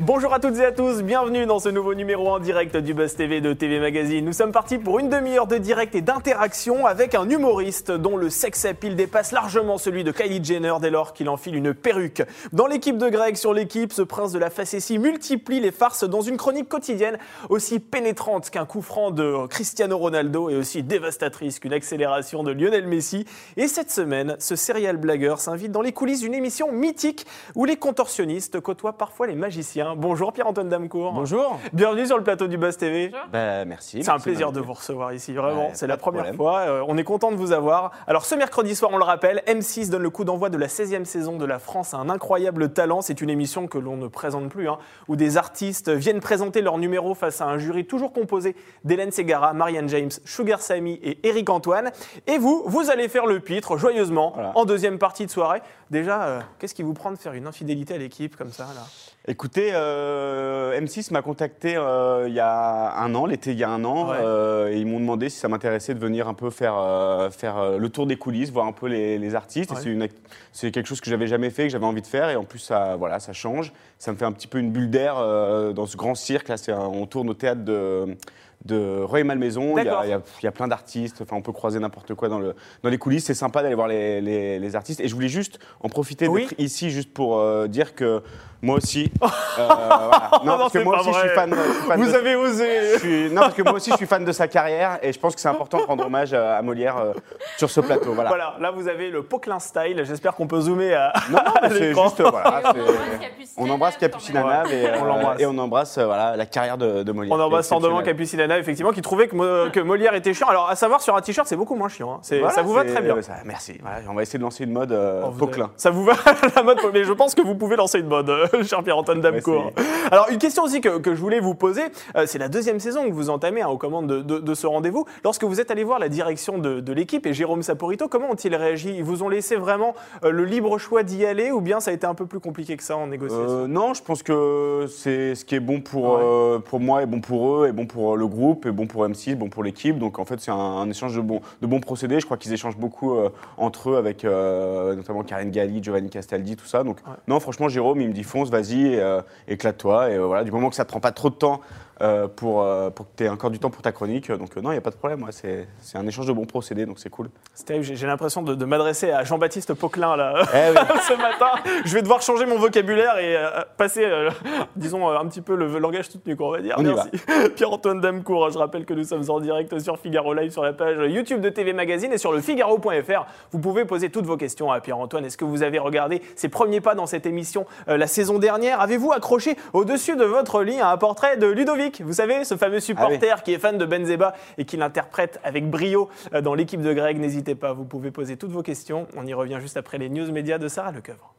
Bonjour à toutes et à tous, bienvenue dans ce nouveau numéro en direct du Buzz TV de TV Magazine. Nous sommes partis pour une demi-heure de direct et d'interaction avec un humoriste dont le sex appeal dépasse largement celui de Kylie Jenner dès lors qu'il enfile une perruque. Dans l'équipe de Greg sur l'équipe, ce prince de la facétie multiplie les farces dans une chronique quotidienne aussi pénétrante qu'un coup franc de Cristiano Ronaldo et aussi dévastatrice qu'une accélération de Lionel Messi. Et cette semaine, ce serial blagueur s'invite dans les coulisses d'une émission mythique où les contorsionnistes côtoient parfois les magiciens. Bonjour Pierre-Antoine Damcourt. Bonjour. Bienvenue sur le plateau du Buzz TV. Bah, merci. C'est un plaisir de vous recevoir ici, vraiment. Ouais, c'est la première problème. fois. Euh, on est content de vous avoir. Alors, ce mercredi soir, on le rappelle, M6 donne le coup d'envoi de la 16e saison de La France à un incroyable talent. C'est une émission que l'on ne présente plus, hein, où des artistes viennent présenter leur numéro face à un jury toujours composé d'Hélène Segara, Marianne James, Sugar Sammy et Eric Antoine. Et vous, vous allez faire le pitre joyeusement Voilà. en deuxième partie de soirée. Déjà, euh, qu'est-ce qui vous prend de faire une infidélité à l'équipe comme ça là? Écoutez, euh, M6 m'a contacté euh, il y a un an, l'été il y a un an, Ouais. euh, et ils m'ont demandé si ça m'intéressait de venir un peu faire, euh, faire euh, le tour des coulisses, voir un peu les, les artistes. Ouais. c'est quelque chose que j'avais jamais fait, que j'avais envie de faire, et en plus ça, voilà, ça change. Ça me fait un petit peu une bulle d'air euh, dans ce grand cirque. Là, c'est un- on tourne au théâtre de de Roy et Malmaison, il y, a, il y a- il y a plein d'artistes, enfin on peut croiser n'importe quoi dans, le, dans les coulisses, c'est sympa d'aller voir les, les- les artistes. Et je voulais juste en profiter Oui. d'être ici juste pour euh, dire que moi aussi, euh, voilà. non, Non, parce que c'est moi pas aussi je suis vrai. fan, je suis fan Vous de- avez osé je suis- non, parce que moi aussi je suis fan de sa carrière et je pense que c'est important de rendre hommage à, à Molière euh, sur ce plateau. Voilà. Voilà, là vous avez le Poquelin style. J'espère qu'on peut zoomer à. Non, non, mais c'est l'écran. juste, voilà, c'est- On embrasse Capucine Anave et, On euh, l'embrasse. et on embrasse euh, voilà, la carrière de, de Molière. On embrasse C'est tendrement exceptionnel. Capucinana, effectivement, qui trouvait que, Mo- que Molière était chiant. Alors, à savoir, sur un t-shirt, c'est beaucoup moins chiant. hein. C'est- Voilà, ça vous va c'est- très bien. ça- merci. Voilà, on va essayer de lancer une mode euh, Oh, Poquelin. Ça vous va la mode Mais je pense que vous pouvez lancer une mode, euh, cher Pierre-Antoine Damcourt. Alors, une question aussi que, que je voulais vous poser, euh, c'est la deuxième saison que vous entamez hein, aux commandes de, de- de ce rendez-vous. Lorsque vous êtes allé voir la direction de, de l'équipe et Jérôme Saporito, comment ont-ils réagi? Ils vous ont laissé vraiment euh, le libre choix d'y aller ou bien ça a été un peu plus compliqué que ça en négociation? Euh, non, je pense que c'est ce qui est bon pour, Ouais. euh, pour moi et bon pour eux, et bon pour le groupe, et bon pour M6, bon pour l'équipe. Donc en fait, c'est un, un échange de bons, de bons procédés. Je crois qu'ils échangent beaucoup euh, entre eux avec euh, notamment Karine Galli, Giovanni Castaldi, tout ça. Donc Ouais. non, franchement, Jérôme, il me dit vas-y, euh, éclate-toi. Et euh, voilà, du moment que ça te prend pas trop de temps euh, pour, euh, pour que tu aies encore du temps pour ta chronique, donc euh, non, il n'y a pas de problème. ouais, c'est c'est un échange de bons procédés, donc c'est cool. C'était- J'ai j'ai l'impression de, de m'adresser à Jean-Baptiste Poquelin là. Eh oui. ce matin. Je vais devoir changer mon vocabulaire et passer, disons, un petit peu le langage soutenu, qu'on va dire. On Merci. Pierre-Antoine Damcourt, je rappelle que nous sommes en direct sur Figaro Live, sur la page YouTube de TV Magazine et sur le Figaro.fr. Vous pouvez poser toutes vos questions à Pierre-Antoine. Est-ce que vous avez regardé ses premiers pas dans cette émission euh, la saison dernière? Avez-vous accroché au-dessus de votre lit un portrait de Ludovic Vous savez, ce fameux supporter qui est fan de Benzema et qui l'interprète avec brio euh, dans l'équipe de Greg. N'hésitez pas, vous pouvez poser toutes vos questions. On y revient juste après les news médias de Sarah Lecoeuvre.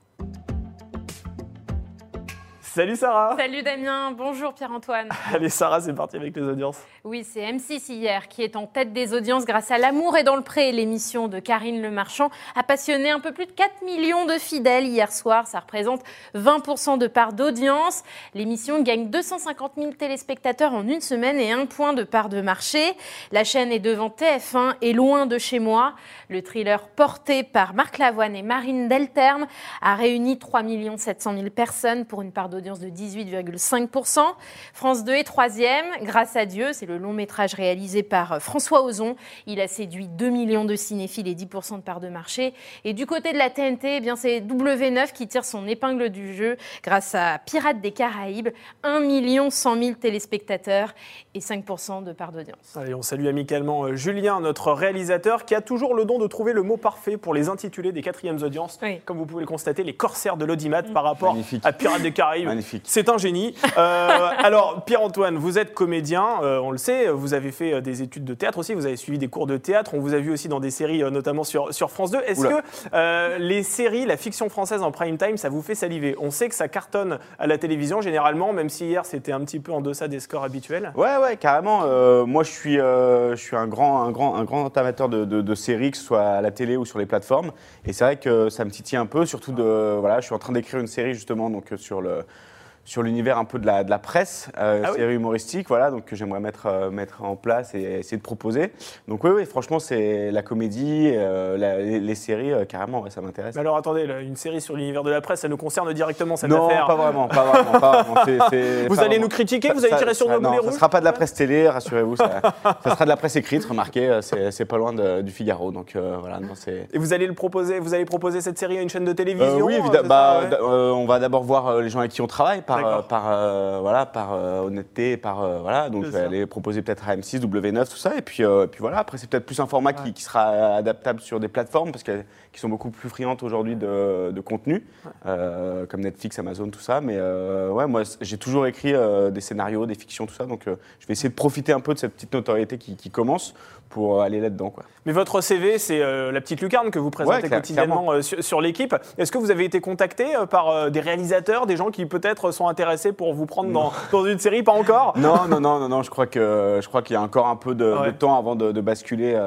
Salut Sarah Salut Damien, bonjour Pierre-Antoine. Allez Sarah, c'est parti avec les audiences. Oui, c'est M6 hier qui est en tête des audiences grâce à L'amour est dans le pré. L'émission de Karine Le Marchand a passionné un peu plus de 4 millions de fidèles hier soir. Ça représente 20% de part d'audience. L'émission gagne 250 000 téléspectateurs en une semaine et un point de part de marché. La chaîne est devant TF1 et loin de chez moi. Le thriller porté par Marc Lavoine et Marine Delterme a réuni 3 700 000 personnes pour une part d'audience de 18,5%. France 2 est troisième, grâce à Dieu. C'est le long métrage réalisé par euh, François Ozon. Il a séduit 2 millions de cinéphiles et 10% de part de marché. Et du côté de la TNT, eh bien c'est W9 qui tire son épingle du jeu grâce à Pirates des Caraïbes. 1 million 100 000 téléspectateurs et 5% de part d'audience. Allez, on salue amicalement euh, Julien, notre réalisateur, qui a toujours le don de trouver le mot parfait pour les intitulés des quatrièmes audiences. Oui. Comme vous pouvez le constater, les corsaires de l'audimat par rapport Magnifique. à Pirates des Caraïbes. Magnifique. C'est un génie. Euh, alors, Pierre-Antoine, vous êtes comédien, euh, on le sait, vous avez fait euh, des études de théâtre aussi, vous avez suivi des cours de théâtre, on vous a vu aussi dans des séries, euh, notamment sur, sur France 2. Est-ce que les séries, la fiction française en prime time, ça vous fait saliver? On sait que ça cartonne à la télévision généralement, même si hier c'était un petit peu en deçà des scores habituels. Ouais, ouais, carrément. Moi, je suis, je suis un, grand, un, grand, un grand amateur de, de- de séries, que ce soit à la télé ou sur les plateformes. Et c'est vrai que ça me titille un peu, surtout de. Voilà, je suis en train d'écrire une série justement donc, sur le. Sur l'univers un peu de la, de la presse, euh, Ah oui série humoristique, voilà, donc que j'aimerais mettre, euh, mettre en place et essayer de proposer. Donc oui, oui, franchement, c'est la comédie, euh, la- les, les séries, euh, carrément, ouais, ça m'intéresse. Mais alors attendez, là, une série sur l'univers de la presse, ça nous concerne directement cette Non, affaire. pas vraiment, pas vraiment. pas vraiment. Vous allez vraiment. nous critiquer, vous allez tirer sur nos non, boulets ça rouges sera pas de la presse télé, rassurez-vous. Ça, ça sera de la presse écrite, remarquez, c'est pas loin de- du Figaro. Donc voilà, non. Et vous allez le proposer, vous allez proposer cette série à une chaîne de télévision oui, évidemment. Bah, ouais on va d'abord voir les gens avec qui on travaille, par, D'accord. euh, par, euh, voilà, par euh, honnêteté, et par euh, voilà. Donc je vais ça. aller proposer peut-être à M6, W9, tout ça, et puis, puis voilà. Après, c'est peut-être plus un format qui, Ouais. qui sera adaptable sur des plateformes parce qui sont beaucoup plus friandes aujourd'hui de, de contenu, euh, comme Netflix, Amazon, tout ça. Mais euh, ouais, moi, j'ai toujours écrit euh, des scénarios, des fictions, tout ça. Donc je vais essayer de profiter un peu de cette petite notoriété qui, qui commence pour aller là-dedans, quoi. Mais votre CV, c'est la petite lucarne que vous présentez Ouais, quotidiennement sur, sur l'équipe. Est-ce que vous avez été contacté par des réalisateurs, des gens qui peut-être sont intéressés pour vous prendre dans, dans une série? Pas encore? Non, non, non, non, non, je crois que je crois qu'il y a encore un peu de, Ouais. de temps avant de, de basculer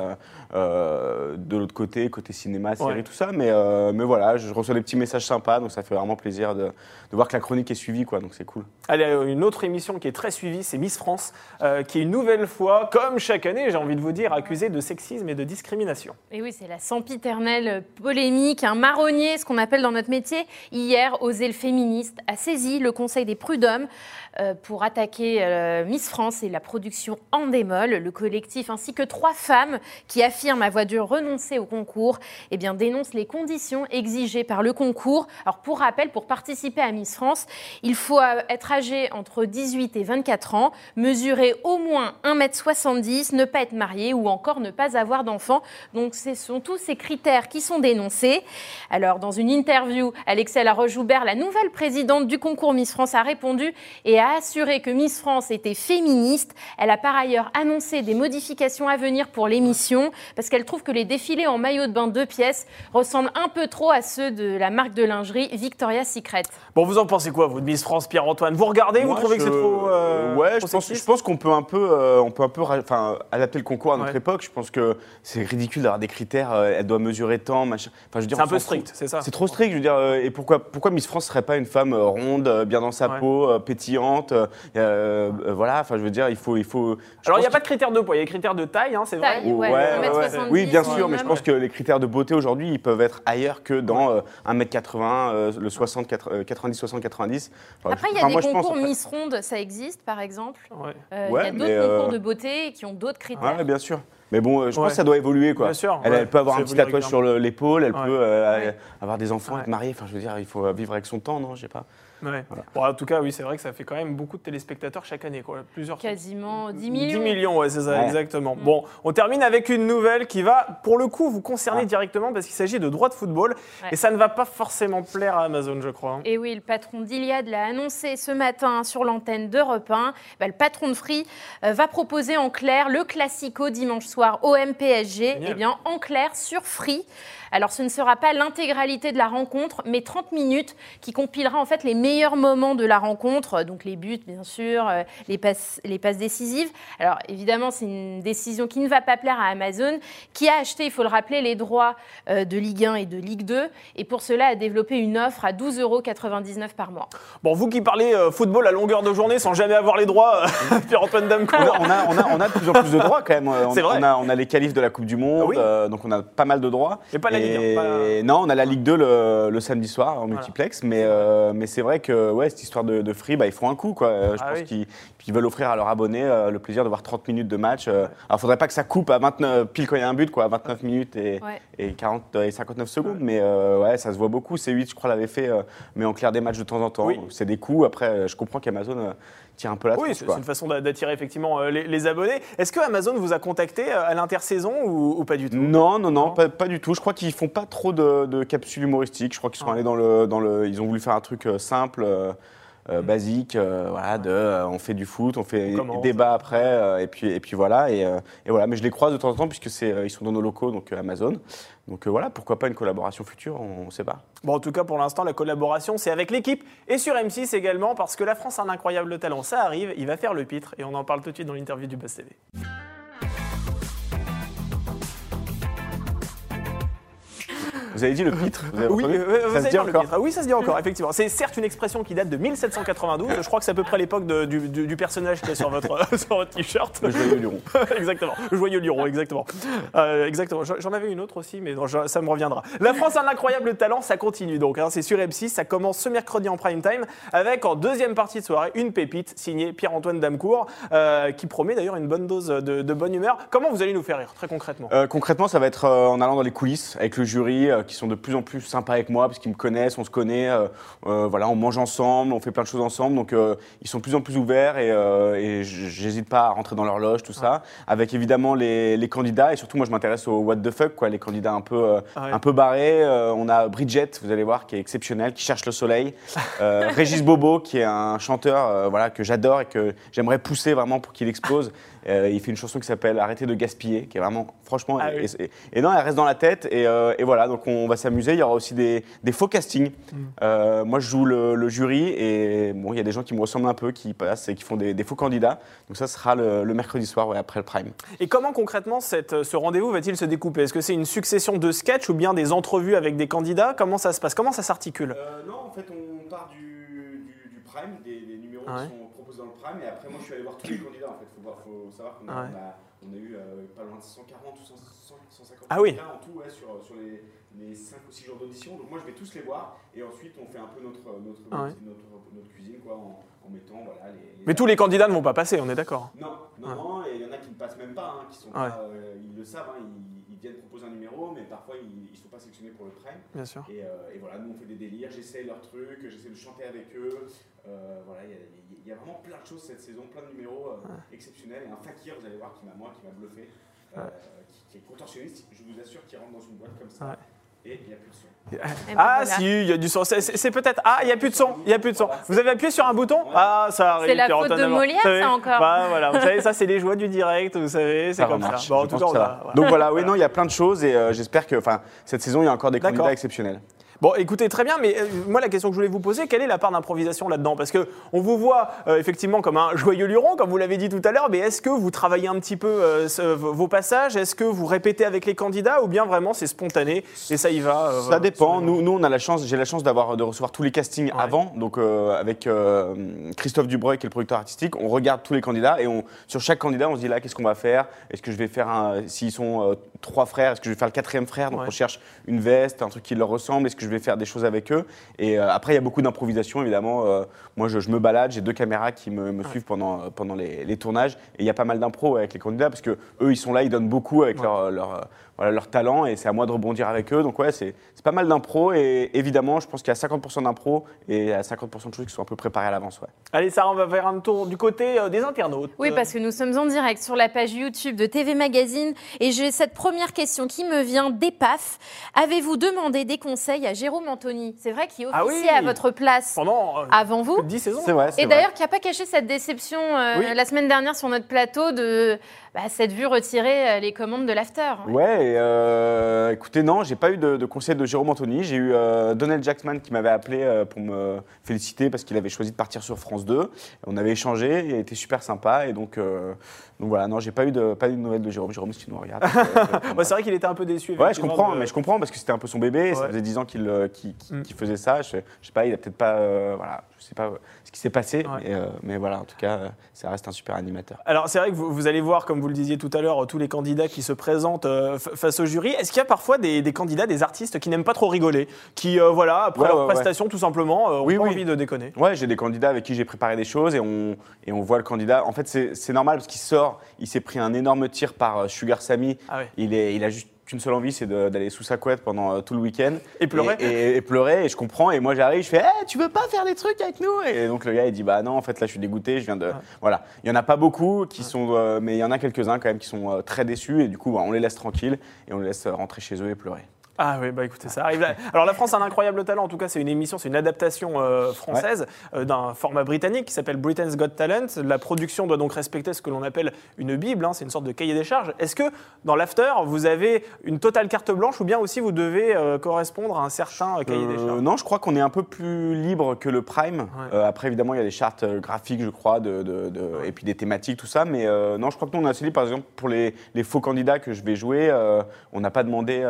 de l'autre côté, côté cinéma, série, Tout ça. Mais, euh, mais voilà, je reçois des petits messages sympas, donc ça fait vraiment plaisir de, de voir que la chronique est suivie, quoi. Donc c'est cool. Allez, euh, une autre émission qui est très suivie, c'est Miss France, euh, qui est une nouvelle fois, comme chaque année, j'ai envie de vous dire, accusée de sexisme et de discrimination. Et oui, c'est la sempiternelle polémique, un marronnier, ce qu'on appelle dans notre métier. Hier, Oser le féministe a saisi le Conseil des prud'hommes euh, pour attaquer Miss France et la production Endemol, le collectif, ainsi que trois femmes qui affirment avoir dû renoncer au concours, et bien dénoncent les conditions exigées par le concours. Alors pour rappel, pour participer à Miss France, il faut euh, être âgé entre 18 et 24 ans, mesurer au moins 1m70, ne pas être marié ou encore ne pas avoir d'enfant. Donc ce sont tous ces critères qui sont dénoncés. Alors dans une interview, Alexia Laroche-Joubert, la nouvelle présidente du concours Miss France, a répondu et a assuré que Miss France était féministe. Elle a par ailleurs annoncé des modifications à venir pour l'émission parce qu'elle trouve que les défilés en maillot de bain deux pièces ressemblent un peu trop à ceux de la marque de lingerie Victoria's Secret. Bon, vous en pensez quoi, vous, de Miss France, Pierre-Antoine? Vous regardez, vous trouvez que c'est trop. euh, ouais, trop je pense, je pense qu'on peut un peu, euh, on peut un peu, enfin, adapter le concours à notre Ouais. époque. Je pense que c'est ridicule d'avoir des critères. euh, elle doit mesurer tant, machin. Enfin, je veux dire, C'est un peu strict, c'est ça? C'est trop strict, je veux dire. euh, et pourquoi, pourquoi Miss France serait pas une femme euh, ronde, euh, bien dans sa Ouais. peau, euh, pétillante euh, euh, euh, Voilà. Enfin, je veux dire, il faut, il faut. Alors, il n'y a pas de critères de poids, il y a des critères de taille, hein, c'est vrai. Taille. Ouais, Ouais, 1m70 Oui, bien sûr, mais je pense que les critères de beauté aujourd'hui, ils peuvent être ailleurs que dans euh, 1m80, euh, le 60, 80, euh, 90, 60, 90. Enfin, Après, il y a enfin, des moi, je pense, concours Miss Ronde, ça existe par exemple. Ouais. Euh, Ouais, il y a d'autres euh, concours de beauté qui ont d'autres critères. Bien sûr. Mais bon, euh, je Ouais. pense que ça doit évoluer, quoi. Bien sûr, Elle, ouais. elle peut avoir un petit tatouage sur le- l'épaule, elle Ouais. peut euh, Ouais. avoir des enfants, Ouais. être mariée. Enfin, je veux dire, il faut euh, vivre avec son temps, non Je sais pas. Ouais. Voilà. Bon, en tout cas, oui, c'est vrai que ça fait quand même beaucoup de téléspectateurs chaque année, quoi. Plusieurs. Quasiment 10 10 millions. millions, ouais, c'est ça, Ouais. exactement. Bon, on termine avec une nouvelle qui va, pour le coup, vous concerner Ah. directement parce qu'il s'agit de droits de football. Ouais. Et ça ne va pas forcément plaire à Amazon, je crois. hein. Et oui, le patron d'Iliade l'a annoncé ce matin sur l'antenne d'Europe 1. Bah, le patron de Free euh, va proposer en clair le classico dimanche soir OM-PSG. Génial. Eh bien, en clair sur Free. Alors, ce ne sera pas l'intégralité de la rencontre, mais 30 minutes qui compilera en fait les meilleurs moments de la rencontre. Donc, les buts, bien sûr, euh, les passes, les passes décisives. Alors, évidemment, c'est une décision qui ne va pas plaire à Amazon, qui a acheté, il faut le rappeler, les droits euh, de Ligue 1 et de Ligue 2. Et pour cela, a développé une offre à 12,99 euros par mois. Bon, vous qui parlez euh, football à longueur de journée sans jamais avoir les droits, Pierre-Antoine On Damcourt. a, on, a, on, a, on a de plus en plus de droits quand même. On, C'est vrai. On a, on a les qualifs de la Coupe du Monde, Ah oui euh, donc on a pas mal de droits. Mais pas la Ligue Et- un, pas- Non, on a la Ligue 2 le, le samedi soir en multiplex, mais, euh, mais c'est vrai que ouais, cette histoire de, de free, bah, ils font un coup. Quoi. Euh, Je Ah pense oui. qu'ils veulent offrir à leurs abonnés euh, le plaisir de voir 30 minutes de match. euh. Alors, il faudrait pas que ça coupe à 29, pile quand il y a un but, quoi, à 29 minutes et, Ouais. et, 40, et 59 secondes. Mais euh, ouais, ça se voit beaucoup. C8, je crois, l'avait fait, euh, mais en clair des matchs de temps en temps. Oui. C'est des coups. Après, je comprends qu'Amazon euh, tire un peu la Oui, c'est une façon d'a- d'attirer effectivement euh, les, les abonnés. Est-ce que Amazon vous a contacté euh, à l'intersaison ou, ou pas du tout? Non, non, non, Non. pas, pas du tout. Je crois qu'ils font pas trop de, de capsules humoristiques. Je crois qu'ils sont Ah. allés dans le, dans le. Ils ont voulu faire un truc euh, simple, euh, basique. euh, voilà, de, euh, on fait du foot, on fait On commence. débat après, et puis et puis voilà et, et voilà. Mais je les croise de temps en temps puisque c'est ils sont dans nos locaux, donc Amazon. Donc voilà, pourquoi pas une collaboration future, on, ne sait pas. Bon, en tout cas, pour l'instant, la collaboration, c'est avec l'équipe et sur M6 également, parce que la France a un incroyable talent. Ça arrive, il va faire le pitre, et on en parle tout de suite dans l'interview du Buzz TV. Vous avez dit le pitre vous avez Oui, entendu euh, vous Ça se dit encore pitre. Ah Oui, ça se dit encore, effectivement. C'est certes une expression qui date de 1792. Je crois que c'est à peu près l'époque de- du, du- du personnage qui est sur votre, sur votre t-shirt. Le joyeux luron. exactement. Le joyeux Luron, exactement. Euh, exactement. J'en j'en avais une autre aussi, mais non, je- ça me reviendra. La France a un incroyable talent, ça continue donc. hein. c'est sur M6, ça commence ce mercredi en prime time avec en deuxième partie de soirée une pépite signée Pierre-Antoine Damcourt euh, qui promet d'ailleurs une bonne dose de, de bonne humeur. Comment vous allez nous faire rire, très concrètement? Euh, concrètement, ça va être euh, en allant dans les coulisses avec le jury, euh, qui sont de plus en plus sympas avec moi parce qu'ils me connaissent, on se connaît, euh, euh, voilà, on mange ensemble, on fait plein de choses ensemble, donc euh, ils sont de plus en plus ouverts et, et j'hésite pas à rentrer dans leur loge, tout ça. Avec évidemment les, les candidats et surtout moi je m'intéresse aux what the fuck, quoi, les candidats un peu, Ah ouais. un peu barrés. On a Bridget, vous allez voir, qui est exceptionnelle, qui cherche le soleil. Régis Bobo, qui est un chanteur, voilà, que j'adore et que j'aimerais pousser vraiment pour qu'il explose. Euh, il fait une chanson qui s'appelle Arrêtez de gaspiller, qui est vraiment, franchement, Ah et, oui. et- et non, elle reste dans la tête. Et, euh, et voilà, donc on va s'amuser. Il y aura aussi des, des faux castings. Mm. Euh, moi, je joue le, le jury et bon, il y a des gens qui me ressemblent un peu, qui passent et qui font des, des faux candidats. Donc ça sera le, le mercredi soir, ouais, après le prime. Et comment concrètement cette- ce rendez-vous va-t-il se découper? Est-ce que c'est une succession de sketchs ou bien des entrevues avec des candidats? Comment ça se passe? Comment ça s'articule? Non, en fait, on part du, prime, des, numéros Ah ouais. sont dans le prime. Et après, moi, je suis allé voir tous les candidats. En fait, faut, voir- faut savoir qu'on a, Ah ouais. on a- on a eu euh, pas loin de 140 ou 100 150 Ah oui. candidats en tout ouais, sur, sur les, les 5 ou 6 jours d'audition. Donc moi, je vais tous les voir. Et ensuite, on fait un peu notre, notre, Ah ouais. notre, notre cuisine quoi, en, en mettant voilà, les, les Mais tous les candidats ne vont pas passer, on est d'accord non, non, Ouais. non, et il y en a qui ne passent même pas, hein, qui sont pas, euh, ils le savent, hein, ils, ils viennent proposer un numéro, mais parfois ils ne sont pas sélectionnés pour le prime. Bien sûr. Et, euh, et voilà, nous on fait des délires, j'essaie leurs trucs, j'essaie de chanter avec eux. Euh, voilà, il y, a- il y a vraiment plein de choses cette saison, plein de numéros euh, exceptionnels. Et un fakir, vous allez voir, qui m'a moi, qui m'a bluffé, qui, qui est contorsionniste, je vous assure, qui rentre dans une boîte comme ça. Ouais. Et il n'y a plus de son. Ah si, il y a du son. C'est- peut-être. Ah, il n'y a plus de son. Il y a plus de son. Vous avez appuyé sur un bouton Ah, ça arrive. C'est la faute de. Molière, ça, encore. Bah voilà, vous savez, ça c'est les joies du direct, vous savez, c'est Ça comme remarche, ça. Bon, en tout cas. Donc voilà, oui, non, il y a plein de choses et euh, j'espère que enfin, cette saison, il y a encore des candidats exceptionnels. Bon, écoutez, très bien, mais euh, moi la question que je voulais vous poser, quelle est la part d'improvisation là-dedans? Parce que on vous voit euh, effectivement comme un joyeux luron, comme vous l'avez dit tout à l'heure, mais est-ce que vous travaillez un petit peu euh, ce- vos passages? Est-ce que vous répétez avec les candidats? Ou bien vraiment c'est spontané et ça y va Ça dépend. Nous, nous, on a la chance. J'ai la chance d'avoir de recevoir tous les castings Ouais. avant. Donc avec Christophe Dubreuil, qui est le producteur artistique, on regarde tous les candidats et on, sur chaque candidat, on se dit là, qu'est-ce qu'on va faire? Est-ce que je vais faire un S'ils sont trois frères, est-ce que je vais faire le quatrième frère? Donc Ouais. on cherche une veste, un truc qui leur ressemble. Est-ce que je vais faire des choses avec eux Et euh, après, il y a beaucoup d'improvisation, évidemment. Euh, moi, je, je me balade. J'ai deux caméras qui me, me suivent pendant euh, pendant les, les tournages et il y a pas mal d'impro avec les candidats parce que eux, ils sont là, ils donnent beaucoup avec Ouais. leur leur voilà, leur talent et c'est à moi de rebondir avec eux. Donc ouais, c'est c'est pas mal d'impro et évidemment, je pense qu'il y a 50% d'impro et à 50% de choses qui sont un peu préparées à l'avance. Ouais. Allez, Sarah, on va faire un tour du côté euh, des internautes. Oui, parce que nous sommes en direct sur la page YouTube de TV Magazine et j'ai cette première question qui me vient d'EPAF. Avez-vous demandé des conseils à Jérôme Anthony? C'est vrai qu'il Ah officiait oui. à votre place pendant euh, avant vous 10 saisons. Vrai. et d'ailleurs, qui n'a pas caché cette déception euh, Oui. la semaine dernière sur notre plateau de bah, cette vue retirer euh, les commandes de l'after. Ouais, et, euh, écoutez, non, j'ai pas eu de, de conseil de Jérôme Anthony. J'ai eu euh, Donald Jackman qui m'avait appelé euh, pour me féliciter parce qu'il avait choisi de partir sur France 2. On avait échangé, il a été super sympa et donc, euh, donc voilà, non, j'ai pas eu de pas eu de nouvelles de Jérôme. Jérôme, si tu nous regardes. euh, Ouais, c'est vrai qu'il était un peu déçu. Ouais, je comprends, de- mais je comprends parce que c'était un peu son bébé. Ça Ouais. faisait 10 ans qu'il qu'il- qu'il- Mm. qu'il faisait ça. Je, je sais pas, il a peut-être pas, euh, voilà, je sais pas ce qui s'est passé, Ouais. mais, euh, mais voilà, en tout cas, ça reste un super animateur. Alors c'est vrai que vous, vous allez voir, comme vous le disiez tout à l'heure, tous les candidats qui se présentent euh, face au jury. Est-ce qu'il y a parfois des, des candidats, des artistes qui n'aiment pas trop rigoler, qui euh, voilà après Ouais, leur ouais, ouais. prestation tout simplement, euh, ont Oui, pas oui. envie de déconner? Ouais, j'ai des candidats avec qui j'ai préparé des choses et on, et on voit le candidat. En fait, c'est normal parce qu'il sort, il s'est pris un énorme tir par Sugar Sammy. Ah. Il, est, il a juste qu'une seule envie, c'est d'aller sous sa couette pendant euh, tout le week-end. Et pleurer. Et, et- et pleurer, et je comprends. Et moi, j'arrive, je fais Eh, Tu veux pas faire des trucs avec nous? Et donc, le gars, il dit Bah non, en fait, là, je suis dégoûté, je viens de. Voilà. Il y en a pas beaucoup qui sont. euh, mais il y en a quelques-uns quand même qui sont euh, très déçus. Et du coup, bah, on les laisse tranquilles et on les laisse rentrer chez eux et pleurer. Ah oui, bah écoutez, ça arrive. Alors la France a un incroyable talent. En tout cas, c'est une émission, c'est une adaptation euh, française euh, d'un format britannique qui s'appelle Britain's Got Talent. La production doit donc respecter ce que l'on appelle une bible. hein, c'est une sorte de cahier des charges. Est-ce que dans l'after, vous avez une totale carte blanche ou bien aussi vous devez euh, correspondre à un certain cahier des charges? non, je crois qu'on est un peu plus libre que le Prime. Ouais. Après, évidemment, il y a des chartes graphiques, je crois, de, de- de- et puis des thématiques, tout ça. Mais non, je crois que nous, on a assez libre. Par exemple, pour les, les faux candidats que je vais jouer, on n'a pas demandé,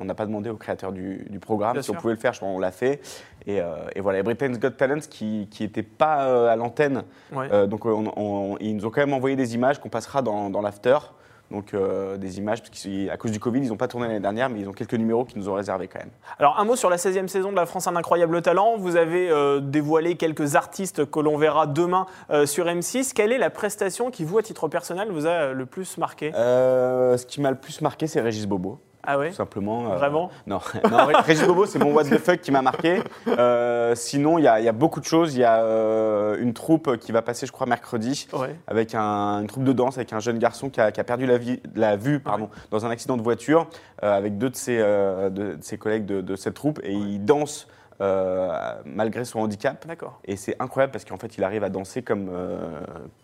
on n'a pas demandé au créateur du, du programme Bien si on pouvait le faire, je pense qu'on l'a fait. Et, euh, et voilà, et Britain's Got Talent qui n'était pas euh, à l'antenne, Ouais. euh, donc on- on- ils nous ont quand même envoyé des images qu'on passera dans, dans l'after. Donc euh, des images, parce qu'à cause du Covid, ils n'ont pas tourné l'année dernière, mais ils ont quelques numéros qu'ils nous ont réservés quand même. Alors un mot sur la 16e saison de La France un incroyable talent. Vous avez euh, dévoilé quelques artistes que l'on verra demain euh, sur M6. Quelle est la prestation qui, vous, à titre personnel, vous a le plus marqué? Ce qui m'a le plus marqué, c'est Régis Bobo. Ah ouais Tout simplement. euh, Vraiment Non, non Ré- Régis Bobo, c'est mon what the fuck qui m'a marqué. Euh, sinon, il y, a il y a beaucoup de choses. Il y a euh, une troupe qui va passer, je crois, mercredi, Ouais. avec un- une troupe de danse, avec un jeune garçon qui a, qui a perdu la, vie, la vue pardon, dans un accident de voiture, avec deux de ses, de, de ses collègues de, de cette troupe, et il danse euh, malgré son handicap. Et c'est incroyable parce qu'en fait, il arrive à danser comme, euh,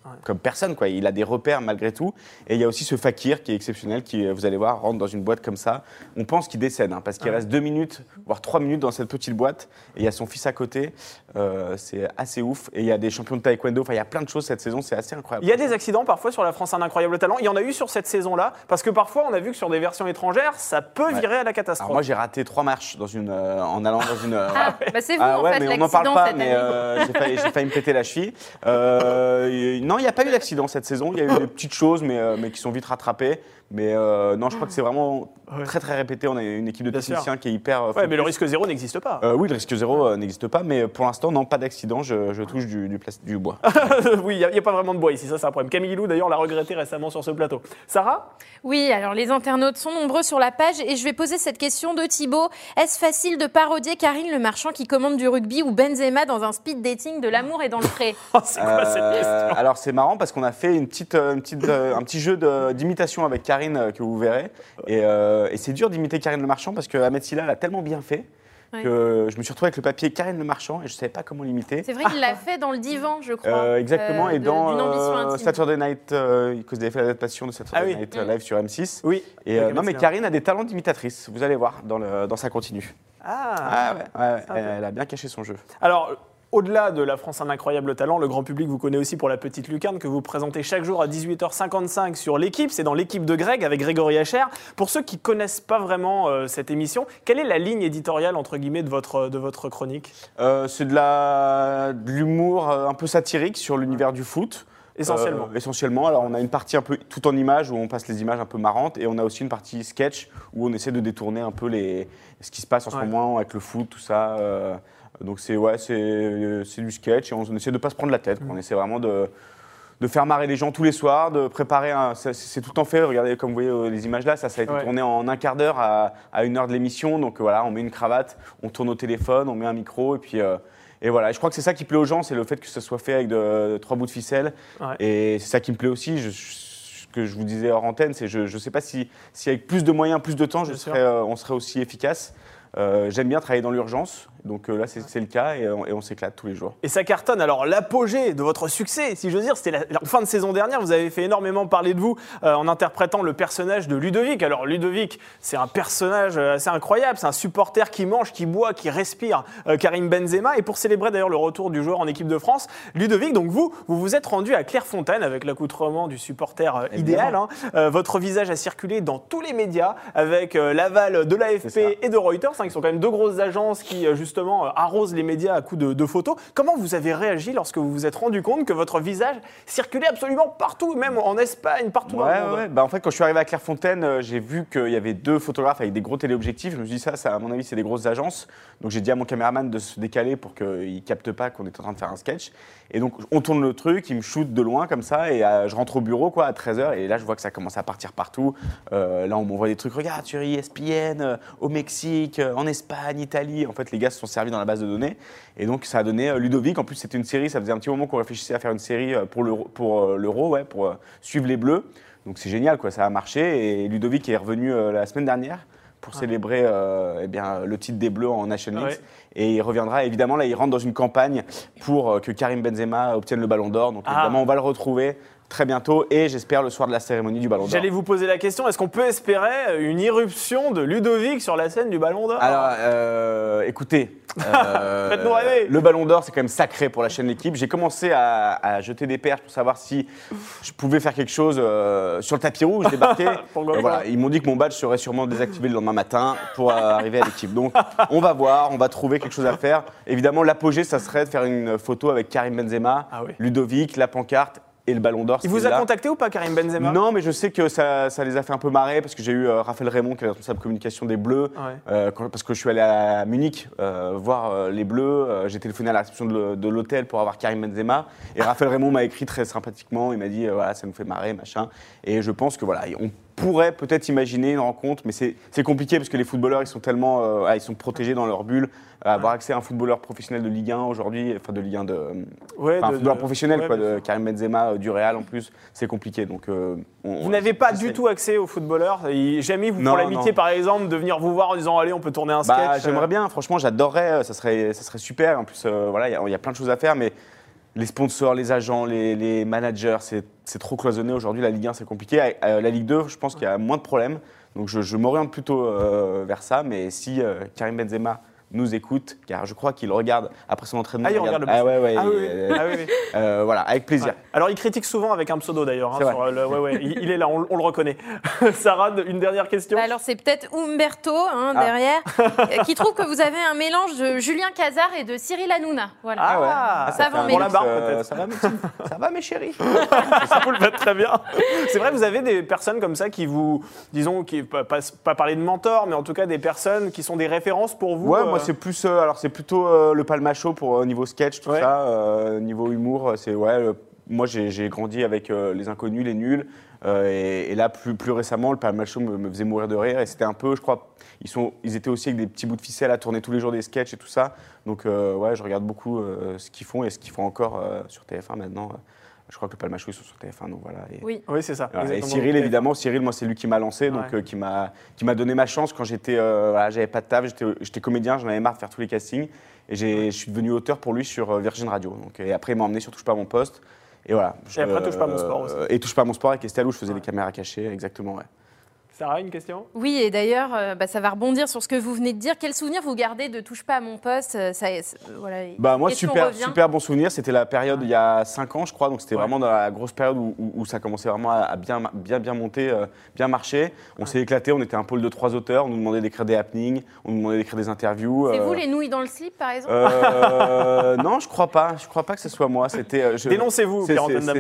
Ouais. comme personne. Quoi. Il a des repères malgré tout. Et il y a aussi ce fakir qui est exceptionnel, qui, vous allez voir, rentre dans une boîte comme ça. On pense qu'il décède hein, parce qu'il Ouais. reste deux minutes, voire trois minutes dans cette petite boîte. Et il y a son fils à côté. Euh, c'est assez ouf. Et il y a des champions de taekwondo. Enfin, il y a plein de choses cette saison. C'est assez incroyable. Il y a des accidents parfois sur La France un incroyable talent. Il y en a eu sur cette saison-là, parce que parfois on a vu que sur des versions étrangères, ça peut Ouais. virer à la Alors catastrophe. moi, j'ai raté trois marches dans une, euh, en allant dans une. Ah, bah c'est vous Ah en ouais, fait, mais on n'en parle pas, mais euh, j'ai failli, j'ai failli me péter la cheville. Euh, non, il n'y a pas eu d'accident cette saison. Il y a eu des petites choses, mais, euh, mais qui sont vite rattrapées. Mais euh, non, je crois que c'est vraiment Ouais. très très répété. On a une équipe de Bien sûr. techniciens qui est hyper. euh, Ouais, mais le risque zéro n'existe pas. Euh, oui, le risque zéro euh, n'existe pas, mais pour l'instant, non, pas d'accident. Je, je touche du, du, bois. oui, il n'y a, pas vraiment de bois ici, ça c'est un problème. Camille Lou d'ailleurs l'a regretté récemment sur ce plateau. Sarah? Oui, alors les internautes sont nombreux sur la page et je vais poser cette question de Thibaut. Est-ce facile de parodier Karine Le Marchand qui commande du rugby ou Benzema dans un speed dating de l'amour et dans le pré Oh, C'est quoi cette question? alors c'est marrant parce qu'on a fait une petite, une petite, un petit jeu d'imitation avec Karine euh, que vous verrez. Et, euh, et c'est dur d'imiter Karine Le Marchand parce que Ahmed Silla l'a tellement bien fait Ouais. que je me suis retrouvé avec le papier Karine Le Marchand et je ne savais pas comment l'imiter. C'est vrai qu'il l'a fait dans le divan, je crois. Euh, exactement, euh, et dans euh. Saturday Night, euh, parce que vous avez fait l'adaptation de Saturday Ah oui. Night Mm. Live sur M6. Oui. Et euh, non, mais. Karine a des talents d'imitatrice, vous allez voir dans, le, dans sa continue. Ah. Ah ouais, ouais, ouais, Sympa. elle, elle a bien caché son jeu. Alors, au-delà de la France un incroyable talent, le grand public vous connaît aussi pour la petite lucarne que vous présentez chaque jour à 18h55 sur l'équipe. C'est dans l'équipe de Greg avec Grégory Hacher. Pour ceux qui connaissent pas vraiment euh, cette émission, quelle est la ligne éditoriale entre guillemets de votre, de votre chronique? Euh, c'est de la- de l'humour euh, un peu satirique sur l'univers du foot. Essentiellement. Euh, essentiellement. Alors, on a une partie un peu tout en images où on passe les images un peu marrantes et on a aussi une partie sketch où on essaie de détourner un peu les, ce qui se passe en ce Ouais. moment avec le foot, tout ça. euh, donc, c'est ouais, c'est du sketch et on, essaie de pas se prendre la tête. quoi. On essaie vraiment de, de faire marrer les gens tous les soirs, de préparer ça, C'est tout le temps fait. Regardez, comme vous voyez euh, les images là, ça, ça a été Ouais. tourné en un quart d'heure à, à une heure de l'émission. Donc, voilà, on met une cravate, on tourne au téléphone, on met un micro et puis. euh, et voilà, Et je crois que c'est ça qui plaît aux gens, c'est le fait que ce soit fait avec de, trois bouts de ficelle. Ouais. Et c'est ça qui me plaît aussi. Je, ce que je vous disais hors antenne, c'est je ne sais pas si, si avec plus de moyens, plus de temps, je serais, euh, on serait aussi efficace. Euh, J'aime bien travailler dans l'urgence, donc euh, là c'est le cas et, on- s'éclate tous les jours. Et ça cartonne. Alors, l'apogée de votre succès, si j'ose dire, c'était la, la fin de saison dernière. Vous avez fait énormément parler de vous euh, en interprétant le personnage de Ludovic. Alors, Ludovic, c'est un personnage assez incroyable. C'est un supporter qui mange, qui boit, qui respire Karim Benzema. Et pour célébrer d'ailleurs le retour du joueur en équipe de France, Ludovic, donc vous, vous vous êtes rendu à Clairefontaine avec l'accoutrement du supporter idéal. Hein. Votre visage a circulé dans tous les médias avec l'aval de l'AFP et de Reuters, hein, qui sont quand même deux grosses agences qui euh, justement euh, arrosent les médias à coups de, de photos. Comment vous avez réagi lorsque vous vous êtes rendu compte que votre visage circulait absolument partout, même en Espagne, partout dans Ouais, le monde ouais. Bah, en fait, quand je suis arrivé à Clairefontaine, euh, j'ai vu qu'il y avait deux photographes avec des gros téléobjectifs. Je me suis dit, ça, ça à mon avis, c'est des grosses agences. Donc j'ai dit à mon caméraman de se décaler pour qu'il ne capte pas qu'on est en train de faire un sketch. Et donc on tourne le truc, il me shoot de loin comme ça, et euh, je rentre au bureau quoi, à 13h, et là je vois que ça commence à partir partout. Euh, là on m'envoie des trucs, regarde sur ESPN, euh, au Mexique, en Espagne, Italie. En fait, les gars se sont servis dans la base de données. Et donc ça a donné euh, Ludovic. En plus, c'était une série, ça faisait un petit moment qu'on réfléchissait à faire une série euh, pour l'Euro, pour, euh, l'Euro, ouais, pour euh, suivre les Bleus. Donc c'est génial, quoi, ça a marché. Et Ludovic est revenu euh, la semaine dernière pour célébrer euh, eh bien, le titre des Bleus en Nation League. Ouais. Et il reviendra, évidemment, là, il rentre dans une campagne pour euh, que Karim Benzema obtienne le ballon d'or. Donc Ah. évidemment, on va le retrouver. Très bientôt et j'espère le soir de la cérémonie du Ballon d'Or. J'allais vous poser la question, est-ce qu'on peut espérer une irruption de Ludovic sur la scène du Ballon d'Or? Alors, euh, écoutez, euh, Faites-nous rêver. le Ballon d'Or, c'est quand même sacré pour la chaîne L'équipe. J'ai commencé à, à jeter des perches pour savoir si je pouvais faire quelque chose euh, sur le tapis rouge, débarquer. Voilà, ils m'ont dit que mon badge serait sûrement désactivé le lendemain matin pour euh, arriver à l'équipe. Donc, on va voir, on va trouver quelque chose à faire. Évidemment, l'apogée, ça serait de faire une photo avec Karim Benzema, Ah oui. Ludovic, la pancarte et le Ballon d'Or. Il vous a là. contacté ou pas, Karim Benzema? Non, mais je sais que ça, ça les a fait un peu marrer parce que j'ai eu euh, Raphaël Raymond, qui est le responsable communication des Bleus, Ouais. euh, quand- parce que je suis allé à Munich euh, voir les Bleus. j'ai téléphoné à la réception de, de l'hôtel pour avoir Karim Benzema. Et Raphaël Raymond m'a écrit très sympathiquement. Il m'a dit voilà, ça nous fait marrer, machin. Et je pense que voilà, on pourrait peut-être imaginer une rencontre, mais c'est compliqué parce que les footballeurs, ils sont tellement, euh, ah, ils sont protégés dans leur bulle. Euh, avoir accès à un footballeur professionnel de Ligue 1 aujourd'hui, enfin de Ligue 1 de, Ouais, enfin, un de- footballeur de- professionnel, ouais, quoi, de. Karim Benzema, euh, du Real en plus, c'est compliqué. Donc, euh, on- Vous n'avez pas du tout accès aux footballeurs Jamais vous Non, pour l'amitié, par exemple, de venir vous voir en disant allez, on peut tourner un Bah, sketch. j'aimerais euh, bien, franchement, j'adorerais, euh, ça serait, ça serait super. En plus, euh, voilà, il y y, a plein de choses à faire, mais les sponsors, les agents, les, managers, c'est trop cloisonné aujourd'hui. La Ligue 1, c'est compliqué. Euh, la Ligue 2, je pense qu'il y a moins de problèmes. Donc, je, je m'oriente plutôt euh, vers ça. Mais si euh, Karim Benzema nous écoute, car je crois qu'il regarde après son entraînement. Ah, il regarde le Ah ouais, ouais. Ah il- oui, oui. euh, Ah oui, oui. euh, voilà, avec plaisir. Ouais. Alors, il critique souvent avec un pseudo d'ailleurs. hein, C'est vrai. sur le- ouais, ouais, il, il est là, on, on le reconnaît. Sarah, une dernière question Bah alors c'est peut-être Umberto hein, Ah. derrière, qui trouve que vous avez un mélange de Julien Cazard et de Cyril Hanouna. Voilà. Ah, ouais. Ah, ça va, Pour la euh, peut-être. Ça va, mes ça va, mes chéris ça vous le faites très bien. C'est vrai, vous avez des personnes comme ça qui vous, disons, qui pas, pas, pas parler de mentors, mais en tout cas des personnes qui sont des références pour vous. Ouais, euh, moi c'est plus, euh, alors c'est plutôt euh, le Palma Show pour euh, niveau sketch, tout Ouais. ça, euh, niveau humour, euh, c'est ouais. euh, moi j'ai grandi avec euh, les inconnus, les nuls, euh, et, et là plus, plus récemment le Palma Show me, me faisait mourir de rire, et c'était un peu, je crois, ils sont, ils étaient aussi avec des petits bouts de ficelle à tourner tous les jours des sketchs et tout ça, donc euh, ouais, je regarde beaucoup euh, ce qu'ils font et ce qu'ils font encore euh, sur TF1 maintenant. Je crois que le Palma Show ils sont sur TF1, donc voilà. et- Oui. Oui, c'est ça. voilà, et. Cyril, évidemment, Cyril, moi, c'est lui qui m'a lancé, donc Ouais. euh, qui m'a qui m'a donné ma chance quand j'étais, euh, voilà, j'avais pas de taf, j'étais comédien, j'en avais marre de faire tous les castings, et j'ai- je suis devenu auteur pour lui sur euh, Virgin Radio. Donc, et après, il m'a emmené sur Touche pas à mon poste, et voilà. Et après, Touche pas à mon sport aussi. Et touche pas à mon sport avec Estelle où je faisais Ouais. des caméras cachées, exactement, ouais. Sarah, une question? Oui, et d'ailleurs, euh, bah, ça va rebondir sur ce que vous venez de dire. Quel souvenir vous gardez de Touche pas à mon poste? Euh, ça, euh, voilà, Bah moi super super bon souvenir. C'était la période il y a 5 ans je crois, donc c'était Ouais. vraiment dans la grosse période où, où- où ça commençait vraiment à, à bien bien bien monter, euh, bien marcher. On s'est éclaté, on était un pôle de trois auteurs, on nous demandait d'écrire des happenings, on nous demandait d'écrire des interviews. C'est euh, vous les nouilles dans le slip, par exemple? Euh, non, je crois pas. Je crois pas que ce soit moi. C'était. euh, je- Dénoncez-vous, c'est- Pierre-Antoine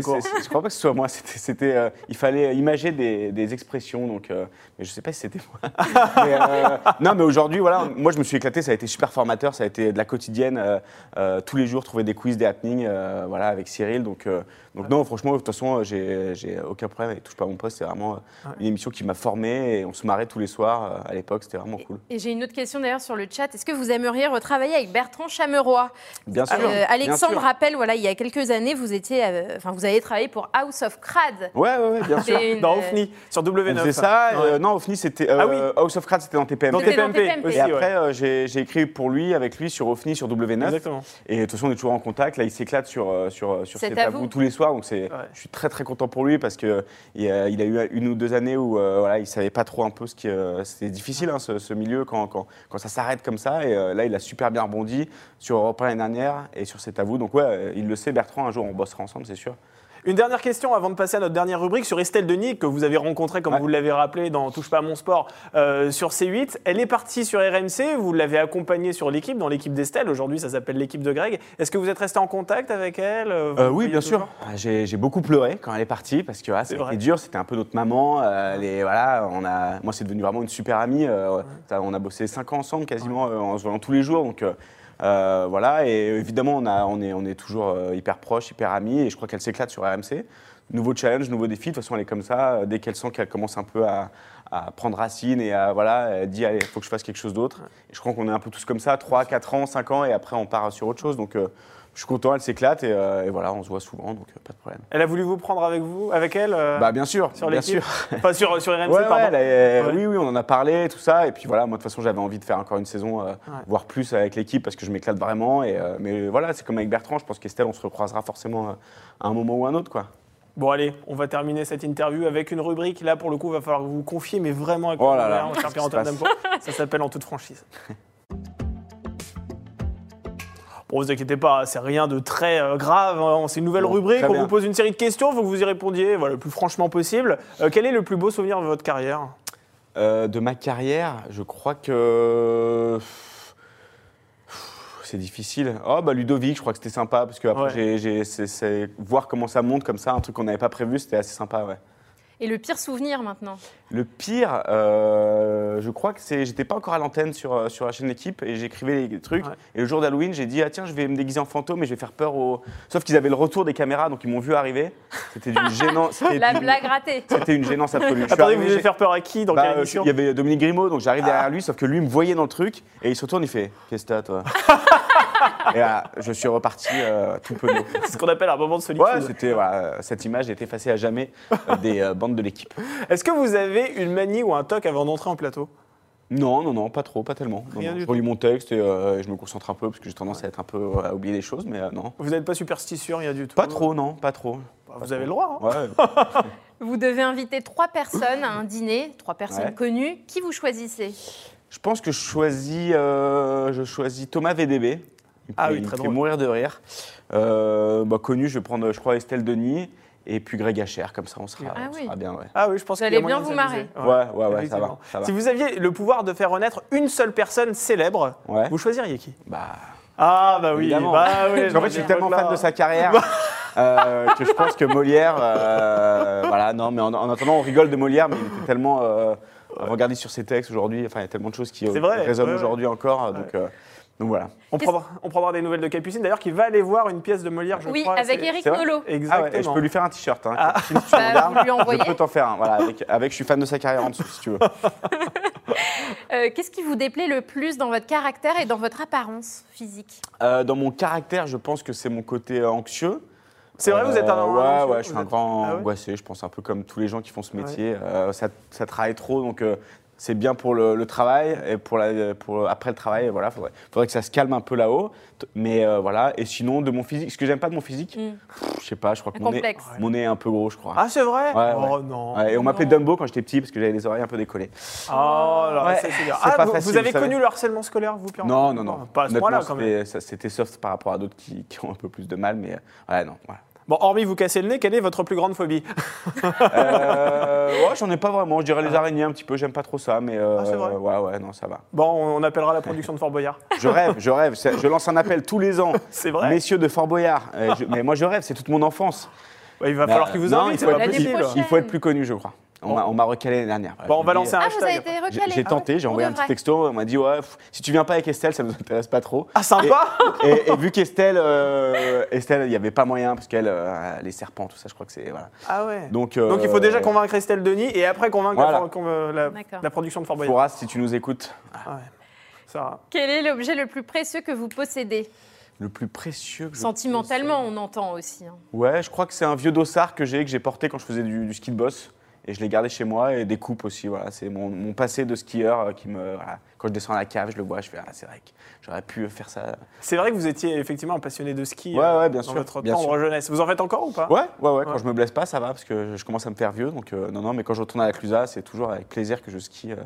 Je crois pas que ce soit moi. C'était. c'était, euh, il fallait imager des, des expressions. Donc, euh, mais je sais pas si c'était moi. Mais, euh, non, mais aujourd'hui, voilà. Moi, je me suis éclaté. Ça a été super formateur. Ça a été de la quotidienne. euh, euh, tous les jours, trouver des quiz, des happenings. euh, voilà, avec Cyril. Donc, euh, donc non, franchement, de toute façon, j'ai j'ai aucun problème. avec touche pas à mon poste. C'est vraiment une émission qui m'a formé et on se marrait tous les soirs. euh, à l'époque, c'était vraiment cool. Et j'ai une autre question d'ailleurs sur le chat. Est-ce que vous aimeriez retravailler avec Bertrand Chameroy? Bien sûr. Euh, bien Alexandre sûr. rappelle, voilà, il y a quelques années, vous étiez, euh, enfin, vous avez travaillé pour House of Crad. Ouais, ouais, ouais, bien sûr. C'est une, Dans OFNI, sur On W9. faisait ça. Ouais. euh, non, OFNI, c'était. euh, Ah oui. House of Cards, c'était dans TPMP. Dans C'était dans TPMP TPMP. aussi, Et ouais. après, euh, j'ai j'ai écrit pour lui, avec lui, sur OFNI, sur W9. Exactement. Et de toute façon, on est toujours en contact. Là, il s'éclate sur, euh, sur, sur C'est C'est à à vous. vous tous les soirs. Donc, c'est, Ouais. je suis très, très content pour lui parce qu'il il a, il a eu une ou deux années où euh, voilà, il ne savait pas trop un peu ce qui. euh, c'était difficile, hein, ce, ce milieu, quand, quand, quand ça s'arrête comme ça. Et euh, là, il a super bien rebondi sur Europe 1 l'année dernière et sur C'est à vous. Donc, ouais, euh, il le sait, Bertrand, un jour, on bossera ensemble, c'est sûr. Une dernière question avant de passer à notre dernière rubrique sur Estelle Denis, que vous avez rencontrée, comme Ouais. vous l'avez rappelé, dans Touche pas à mon sport, euh, sur C8. Elle est partie sur RMC, vous l'avez accompagnée sur l'équipe, dans l'équipe d'Estelle. Aujourd'hui, ça s'appelle l'équipe de Greg. Est-ce que vous êtes resté en contact avec elle Euh, Vous oui, bien sûr. Ah, J'ai beaucoup pleuré quand elle est partie parce que ah, été dur. C'était un peu notre maman. euh, voilà, on a, moi, c'est devenu vraiment une super amie. euh, ça, On a bossé cinq ans ensemble quasiment euh, en se voyant tous les jours. Donc euh, voilà. Et évidemment, on, a, on, est, on est toujours euh, hyper proches, hyper amis. Et je crois qu'elle s'éclate sur RMC. Nouveau challenge, nouveau défi. De toute façon, elle est comme ça. Euh, Dès qu'elle sent qu'elle commence un peu à, à prendre racine et à, voilà, elle dit allez, il faut que je fasse quelque chose d'autre. Et je crois qu'on est un peu tous comme ça, 3, 4 ans, 5 ans, et après on part sur autre chose. Donc euh, je suis content, elle s'éclate et, euh, et voilà, on se voit souvent, donc euh, pas de problème. Elle a voulu vous prendre avec vous, avec elle euh, Bah bien sûr, sur bien sûr. Enfin, sur, sur RMC, Ouais, pardon. Ouais. Oui, oui, on en a parlé, tout ça. Et puis voilà, moi de toute façon, j'avais envie de faire encore une saison, voire plus avec l'équipe parce que je m'éclate vraiment. Et, mais voilà, c'est comme avec Bertrand, je pense qu'Estelle, on se recroisera forcément à un moment ou un autre. quoi. Bon allez, on va terminer cette interview avec une rubrique. Là, pour le coup, il va falloir que vous vous confiez, mais vraiment avec Oh là là, cher Pierre-Antoine Dampot. Ça s'appelle En toute franchise. Bon, vous inquiétez pas, c'est rien de très euh, grave. hein. C'est une nouvelle Bon, rubrique. On bien. vous pose une série de questions, il faut que vous y répondiez voilà, le plus franchement possible. Euh, quel est le plus beau souvenir de votre carrière? Euh, de ma carrière, je crois que. C'est difficile. Oh, bah Ludovic, je crois que c'était sympa parce que après, Ouais. j'ai- voir comment ça monte comme ça, un truc qu'on n'avait pas prévu, c'était assez sympa, ouais. Et le pire souvenir maintenant Le pire, euh, je crois que c'est. J'étais pas encore à l'antenne sur, euh, sur la chaîne Équipe et j'écrivais les trucs. Ouais. Et le jour d'Halloween, j'ai dit ah tiens, je vais me déguiser en fantôme et je vais faire peur aux. Sauf qu'ils avaient le retour des caméras, donc ils m'ont vu arriver. C'était d'une gênance. c'était La blague ratée. C'était une gênance absolue. Attendez, arrivé, vous voulez j'ai- faire peur à qui Dans bah, quelle euh, émission Il y avait Dominique Grimaud, donc j'arrive derrière lui, sauf que lui me voyait dans le truc et il se retourne, il fait Qu'est-ce que t'as, toi? Et là, je suis reparti euh, tout penaud. C'est ce qu'on appelle un moment de solitude. Ouais, c'était voilà, cette image est effacée à jamais euh, des euh, bandes de l'équipe. Est-ce que vous avez une manie ou un toc avant d'entrer en plateau? Non, non, non, pas trop, pas tellement. Non, non, je relis mon texte et euh, je me concentre un peu parce que j'ai tendance à être un peu à oublier les choses, mais euh, non. Vous n'êtes pas superstitieux, rien du tout? Pas trop, non, pas trop. Bah, Vous avez le droit. hein. Ouais. Vous devez inviter trois personnes à un dîner, trois personnes Ouais. connues. Qui vous choisissez? Je pense que je choisis, euh, je choisis Thomas VDB. Il Ah me- oui, très fait drôle. mourir de rire. Euh, bah, connu, je vais prendre, je crois, Estelle Denis et puis Greg Hacher, comme ça on sera, Ah on oui. sera bien. Ouais, Ah oui, je pense Vous qu'il y a allez bien vous s'amuser. ouais, ouais, ouais, ça va, Effectivement. ça va. Si vous aviez le pouvoir de faire renaître une seule personne célèbre, Ouais. vous choisiriez qui? Bah, Ah bah oui, Évidemment. bah oui. Parce qu'en fait, je suis tellement fan de sa carrière euh, que je pense que Molière, euh, voilà, non, mais en, en attendant, on rigole de Molière, mais il était tellement euh, regardez sur ses textes aujourd'hui. Enfin, il y a tellement de choses qui, résonnent ouais, ouais. aujourd'hui encore. Donc, euh, donc voilà. On prendra, on prendra des nouvelles de Capucine, d'ailleurs, qui va aller voir une pièce de Molière, je Oui, crois. avec c'est- Eric Nolot. Ah Exactement. ouais, et je peux lui faire un t-shirt. Hein, Ah. Si Bah, regardes, vous lui envoyez. Je peux t'en faire un. Voilà, avec, avec, je suis fan de sa carrière en dessous, si tu veux. Euh, Qu'est-ce qui vous déplaît le plus dans votre caractère et dans votre apparence physique? Euh, dans mon caractère, je pense que c'est mon côté euh, anxieux. C'est vrai, vous êtes un Ouais, anxieux, ouais, je suis un êtes- grand Ah ouais? angoissé, je pense, un peu comme tous les gens qui font ce métier. Euh, ça, ça travaille trop, donc euh, c'est bien pour le, le travail et pour, la, pour après le travail, voilà, faudrait, faudrait que ça se calme un peu là-haut. Mais euh, voilà, et sinon, de mon physique, ce que j'aime pas de mon physique, Mm. je sais pas, je crois que mon nez, mon nez est un peu gros, je crois. Ah, c'est vrai Ouais, Oh ouais. non. Ouais, et on m'appelait. Dumbo quand j'étais petit parce que j'avais les oreilles un peu décollées. Oh là, Ouais, ça, c'est bien. c'est Ah, pas vous, facile, vous avez savez. connu le harcèlement scolaire, vous, Pierre Non, non, non. Pas à ce point-là, quand même. c'était- soft par rapport à d'autres qui, qui ont un peu plus de mal, mais euh, ouais, non. Voilà. Bon, hormis vous casser le nez, quelle est votre plus grande phobie Euh, ouais, j'en ai pas vraiment. Je dirais les araignées un petit peu. J'aime pas trop ça, mais euh, Ah, c'est vrai ouais, ouais, non, ça va. Bon, on appellera la production de Fort Boyard. Je rêve, je rêve. Je lance un appel tous les ans. C'est vrai Messieurs de Fort Boyard. Euh, je- mais moi, je rêve. C'est toute mon enfance. Ouais, Il va falloir euh, qu'il vous non, invite, il c'est faut plus-. Il faut être plus connu, je crois. On m'a- recalé l'année dernière. Bon, on va lancer un Ah, vous avez hashtag. été J'ai recalé j'ai tenté, j'ai envoyé un petit texto. On m'a dit ouais, pff, si tu viens pas avec Estelle, ça nous intéresse pas trop. Ah, sympa Et, et vu qu'Estelle, euh, Estelle, il n'y avait pas moyen parce qu'elle, euh, les serpents, tout ça, je crois que c'est voilà. Ah ouais. Donc, euh, Donc il faut déjà convaincre Estelle Denis et après convaincre Voilà. la, production de Fort Boyard. Fouras, si tu nous écoutes, Ah ouais. Ça, Quel est l'objet le plus précieux que vous possédez? Le plus précieux que je Sentimentalement, on entend aussi. hein. Ouais, je crois que c'est un vieux dossard que j'ai, que j'ai porté quand je faisais du, du ski de boss. Et je l'ai gardé chez moi et des coupes aussi. Voilà, c'est mon, mon passé de skieur euh, qui me. voilà. Quand je descends à la cave, je le vois, je fais ah c'est vrai que j'aurais pu faire ça. C'est vrai que vous étiez effectivement un passionné de ski Ouais, euh, ouais, bien dans sûr, votre bien tendre sûr. jeunesse. Vous en faites encore ou pas? Ouais, ouais, ouais. Quand je me blesse pas, ça va parce que je commence à me faire vieux. Donc euh, non, non. Mais quand je retourne à la Clusa, c'est toujours avec plaisir que je skie. euh,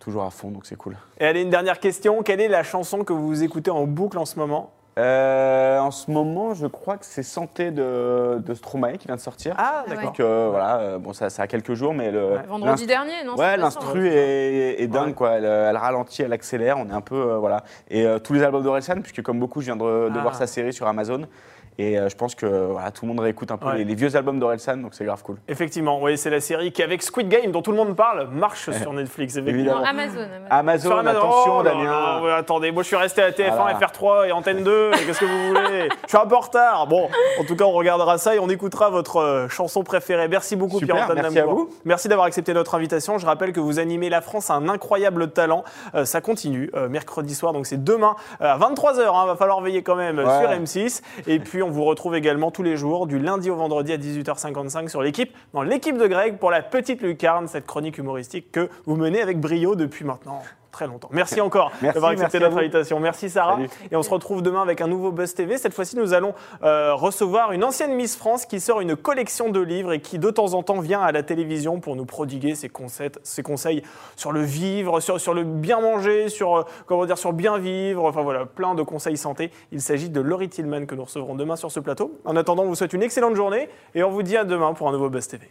toujours à fond, donc c'est cool. Et allez, une dernière question. Quelle est la chanson que vous écoutez en boucle en ce moment? Euh, en ce moment, je crois que c'est Santé de, de Stromae qui vient de sortir. Ah, ouais. d'accord. Donc euh, voilà, euh, bon, ça, ça a quelques jours, mais le. Vendredi dernier, non Ouais, l'instru est, est dingue, Ouais. quoi. Elle, elle ralentit, elle accélère, on est un peu. euh, voilà. Et euh, tous les albums d'Orelsan, puisque comme beaucoup, je viens de, de Ah. voir sa série sur Amazon. Et euh, je pense que voilà, tout le monde réécoute un peu Ouais. les, les vieux albums d'Orelsan, donc c'est grave cool. Effectivement, oui, c'est la série qui, avec Squid Game, dont tout le monde parle, marche sur Netflix. Non, Évidemment. Amazon. Amazon. Amazon, Sur Amazon. attention, Oh, Damien. non, attendez, moi je suis resté à TF1, Voilà. FR3 et Antenne 2. et Qu'est-ce que vous voulez? Je suis un peu en retard. Bon, en tout cas, on regardera ça et on écoutera votre euh, chanson préférée. Merci beaucoup, Super, Pierre-Antoine merci à vous. Merci d'avoir accepté notre invitation. Je rappelle que vous animez La France a un incroyable talent. Euh, ça continue euh, mercredi soir, donc c'est demain euh, à 23h. Hein, va falloir veiller quand même Ouais. sur M6. Et puis on vous retrouve également tous les jours, du lundi au vendredi à 18h55 sur l'équipe, dans l'équipe de Greg pour la petite lucarne, cette chronique humoristique que vous menez avec brio depuis maintenant très longtemps. Merci encore d'avoir accepté notre invitation. Merci Sarah. Salut. Et on se retrouve demain avec un nouveau Buzz TV. Cette fois-ci, nous allons euh, recevoir une ancienne Miss France qui sort une collection de livres et qui de temps en temps vient à la télévision pour nous prodiguer ses conseils, ses conseils sur le vivre, sur, sur le bien manger, sur euh, comment dire, sur bien vivre. Enfin voilà, plein de conseils santé. Il s'agit de Laurie Tillman que nous recevrons demain sur ce plateau. En attendant, on vous souhaite une excellente journée et on vous dit à demain pour un nouveau Buzz TV.